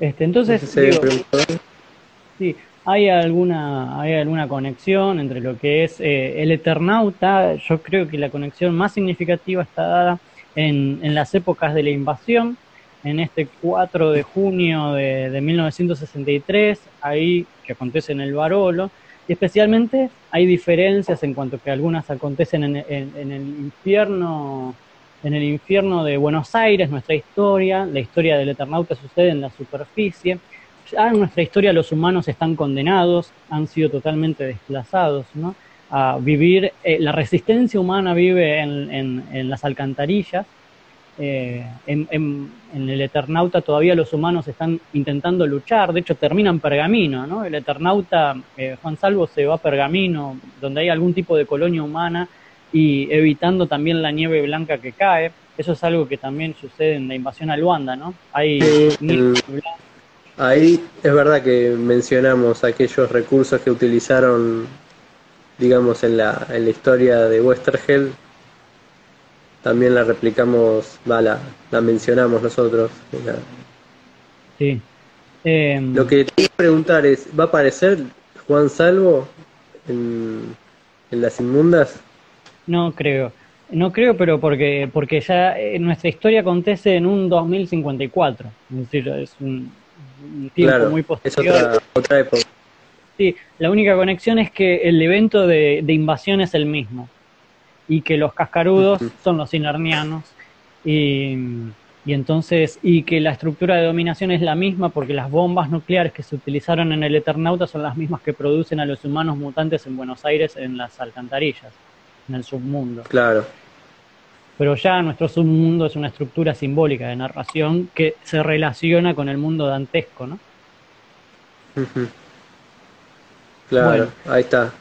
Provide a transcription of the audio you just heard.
Este, entonces, sí, hay alguna, hay alguna conexión entre lo que es eh, el Eternauta. Yo creo que la conexión más significativa está dada en, en las épocas de la invasión, en este 4 de junio de, de 1963, ahí que acontece en el Barolo, y especialmente hay diferencias en cuanto que algunas acontecen en, en, el infierno en el infierno de Buenos Aires, nuestra historia, la historia del Eternauta sucede en la superficie, ya en nuestra historia los humanos están condenados, han sido totalmente desplazados, ¿no? A vivir, eh, la resistencia humana vive en, las alcantarillas, eh, en, en, el Eternauta todavía los humanos están intentando luchar, de hecho termina en Pergamino, ¿no? El Eternauta, eh, Juan Salvo se va a Pergamino, donde hay algún tipo de colonia humana y evitando también la nieve blanca que cae. Eso es algo que también sucede en la invasión a Luanda, ¿no? Hay nieve blanca Ahí es verdad que mencionamos aquellos recursos que utilizaron, digamos, en la, en la historia de Westergel. También la replicamos, va, la, mencionamos nosotros. Sí. Em, Lo que te quiero preguntar es, ¿va a aparecer Juan Salvo en, en las inmundas? No creo. No creo, pero porque, porque ya nuestra historia acontece en un 2054. Es decir, es un, un tiempo muy posterior. Es otra, época. Sí, la única conexión es que el evento de, invasión es el mismo y que los cascarudos son los inernianos y, y, entonces y que la estructura de dominación es la misma porque las bombas nucleares que se utilizaron en el Eternauta son las mismas que producen a los humanos mutantes en Buenos Aires en las alcantarillas, en el submundo. Claro pero ya nuestro submundo es una estructura simbólica de narración que se relaciona con el mundo dantesco, ¿no? Claro, ahí está.